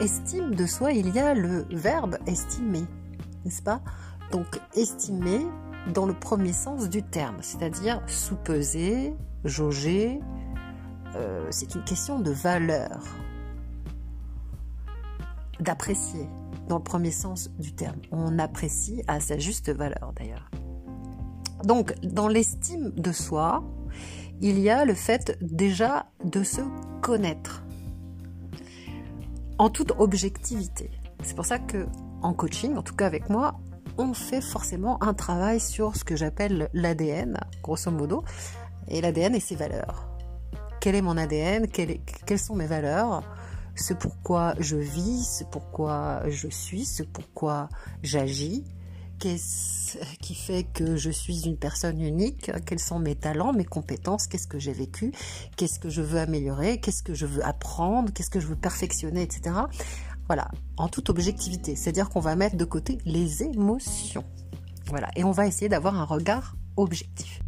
estime de soi, il y a le verbe estimer, n'est-ce pas? Donc estimer dans le premier sens du terme, c'est-à-dire sous-peser, jauger. Euh, c'est une question de valeur, d'apprécier dans le premier sens du terme. On apprécie à sa juste valeur d'ailleurs. Donc dans l'estime de soi, il y a le fait déjà de se connaître en toute objectivité. C'est pour ça que en coaching, en tout cas avec moi, on fait forcément un travail sur ce que j'appelle l'ADN, grosso modo, et l'ADN et ses valeurs. Quel est mon ADN Quelles sont mes valeurs? Ce pourquoi je vis, ce pourquoi je suis, ce pourquoi j'agis. Qu'est-ce qui fait que je suis une personne unique Quels sont mes talents, mes compétences Qu'est-ce que j'ai vécu Qu'est-ce que je veux améliorer Qu'est-ce que je veux apprendre Qu'est-ce que je veux perfectionner, etc. Voilà, en toute objectivité. C'est-à-dire qu'on va mettre de côté les émotions. Voilà, et on va essayer d'avoir un regard objectif.